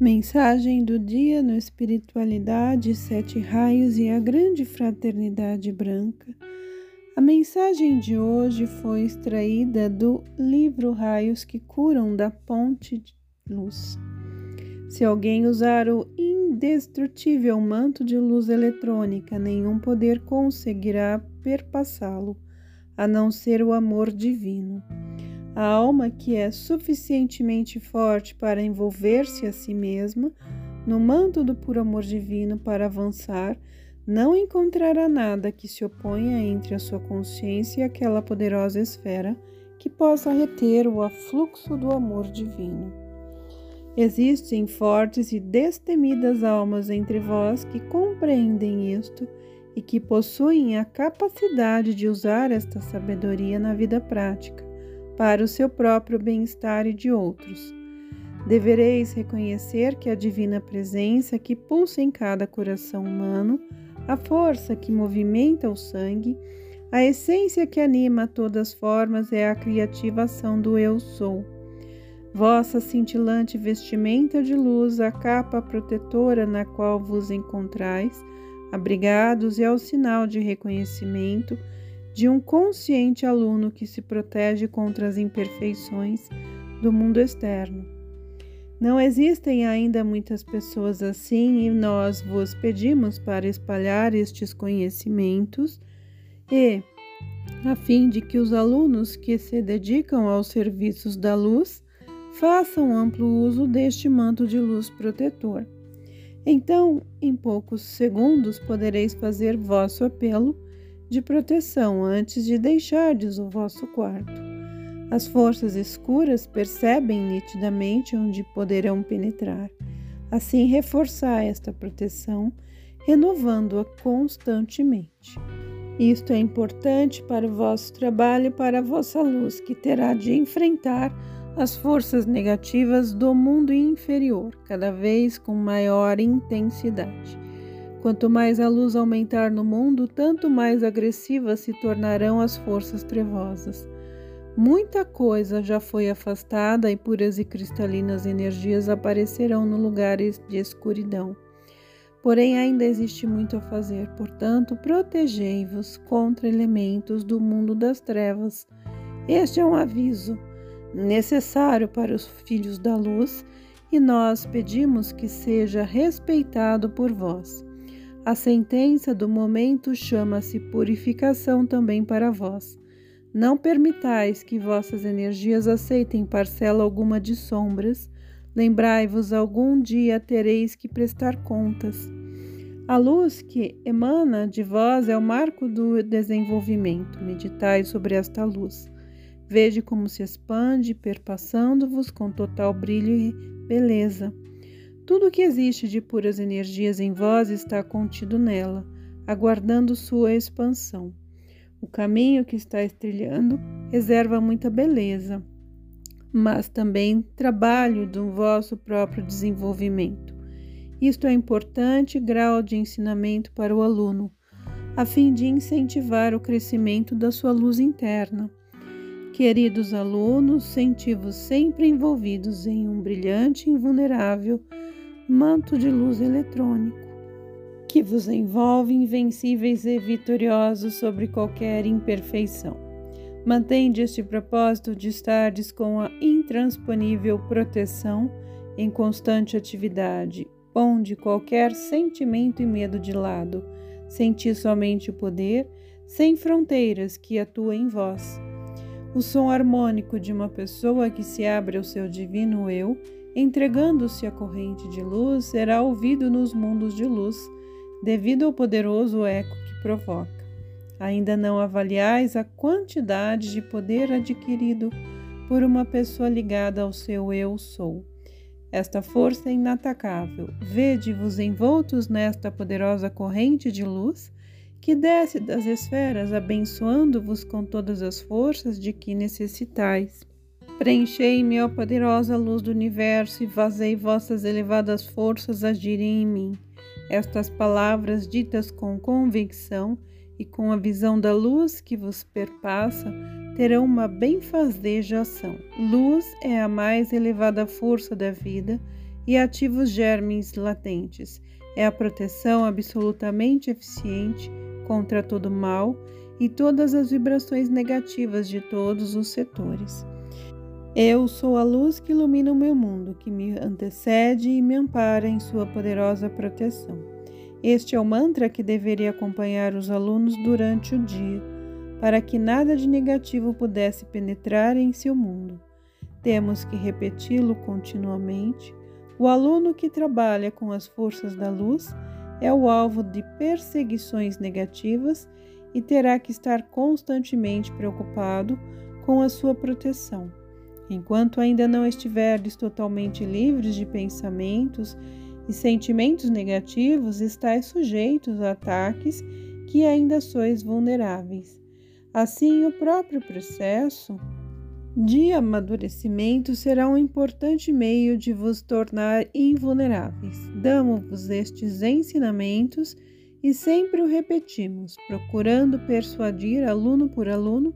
Mensagem do dia no Espiritualidade, Sete Raios e a Grande Fraternidade Branca. A mensagem de hoje foi extraída do livro Raios que Curam da Ponte de Luz. Se alguém usar o indestrutível manto de luz eletrônica, nenhum poder conseguirá perpassá-lo, a não ser o amor divino. A alma que é suficientemente forte para envolver-se a si mesma no manto do puro amor divino para avançar, não encontrará nada que se oponha entre a sua consciência e aquela poderosa esfera que possa reter o afluxo do amor divino. Existem fortes e destemidas almas entre vós que compreendem isto e que possuem a capacidade de usar esta sabedoria na vida prática para o seu próprio bem-estar e de outros. Devereis reconhecer que a divina presença que pulsa em cada coração humano, a força que movimenta o sangue, a essência que anima todas as formas é a criativa ação do Eu Sou. Vossa cintilante vestimenta de luz, a capa protetora na qual vos encontrais, abrigados é o sinal de reconhecimento de um consciente aluno que se protege contra as imperfeições do mundo externo. Não existem ainda muitas pessoas assim e nós vos pedimos para espalhar estes conhecimentos e, a fim de que os alunos que se dedicam aos serviços da luz façam amplo uso deste manto de luz protetor. Então, em poucos segundos, podereis fazer vosso apelo de proteção antes de deixardes o vosso quarto. As forças escuras percebem nitidamente onde poderão penetrar. Assim, reforçar esta proteção, renovando-a constantemente. Isto é importante para o vosso trabalho e para a vossa luz, que terá de enfrentar as forças negativas do mundo inferior, cada vez com maior intensidade. Quanto mais a luz aumentar no mundo, tanto mais agressivas se tornarão as forças trevosas. Muita coisa já foi afastada e puras e cristalinas energias aparecerão no lugar de escuridão. Porém, ainda existe muito a fazer, portanto, protegei-vos contra elementos do mundo das trevas. Este é um aviso necessário para os filhos da luz e nós pedimos que seja respeitado por vós. A sentença do momento chama-se purificação também para vós. Não permitais que vossas energias aceitem parcela alguma de sombras. Lembrai-vos, algum dia tereis que prestar contas. A luz que emana de vós é o marco do desenvolvimento. Meditai sobre esta luz. Veja como se expande, perpassando-vos com total brilho e beleza. Tudo o que existe de puras energias em vós está contido nela, aguardando sua expansão. O caminho que está trilhando reserva muita beleza, mas também trabalho do vosso próprio desenvolvimento. Isto é importante grau de ensinamento para o aluno, a fim de incentivar o crescimento da sua luz interna. Queridos alunos, senti-vos sempre envolvidos em um brilhante e invulnerável manto de luz eletrônico, que vos envolve invencíveis e vitoriosos sobre qualquer imperfeição. Mantende este propósito de estardes com a intransponível proteção em constante atividade. Ponde qualquer sentimento e medo de lado. Senti somente o poder, sem fronteiras, que atua em vós. O som harmônico de uma pessoa que se abre ao seu divino eu entregando-se à corrente de luz, será ouvido nos mundos de luz, devido ao poderoso eco que provoca. Ainda não avaliais a quantidade de poder adquirido por uma pessoa ligada ao seu eu sou. Esta força é inatacável. Vede-vos envoltos nesta poderosa corrente de luz que desce das esferas, abençoando-vos com todas as forças de que necessitais. Preenchei-me, ó poderosa luz do universo, e vazei vossas elevadas forças agirem em mim. Estas palavras, ditas com convicção e com a visão da luz que vos perpassa, terão uma benfazeja ação. Luz é a mais elevada força da vida e ativa os germes latentes. É a proteção absolutamente eficiente contra todo mal e todas as vibrações negativas de todos os setores. Eu sou a luz que ilumina o meu mundo, que me antecede e me ampara em sua poderosa proteção. Este é o mantra que deveria acompanhar os alunos durante o dia, para que nada de negativo pudesse penetrar em seu mundo. Temos que repeti-lo continuamente. O aluno que trabalha com as forças da luz é o alvo de perseguições negativas e terá que estar constantemente preocupado com a sua proteção. Enquanto ainda não estiverdes totalmente livres de pensamentos e sentimentos negativos, estáis sujeitos a ataques que ainda sois vulneráveis. Assim, o próprio processo de amadurecimento será um importante meio de vos tornar invulneráveis. Damos-vos estes ensinamentos e sempre o repetimos, procurando persuadir aluno por aluno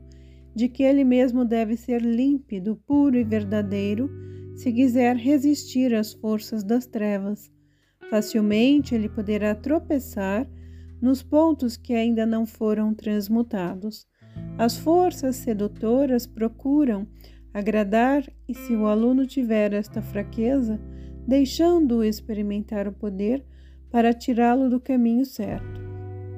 de que ele mesmo deve ser límpido, puro e verdadeiro, se quiser resistir às forças das trevas. Facilmente ele poderá tropeçar nos pontos que ainda não foram transmutados. As forças sedutoras procuram agradar, e se o aluno tiver esta fraqueza, deixando-o experimentar o poder para tirá-lo do caminho certo.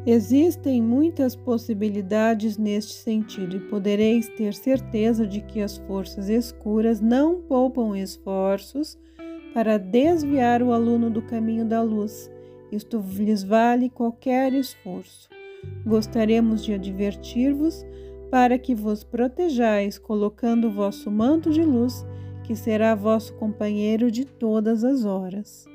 Existem muitas possibilidades neste sentido, e podereis ter certeza de que as forças escuras não poupam esforços para desviar o aluno do caminho da luz. Isto lhes vale qualquer esforço. Gostaríamos de advertir-vos para que vos protejais, colocando o vosso manto de luz, que será vosso companheiro de todas as horas.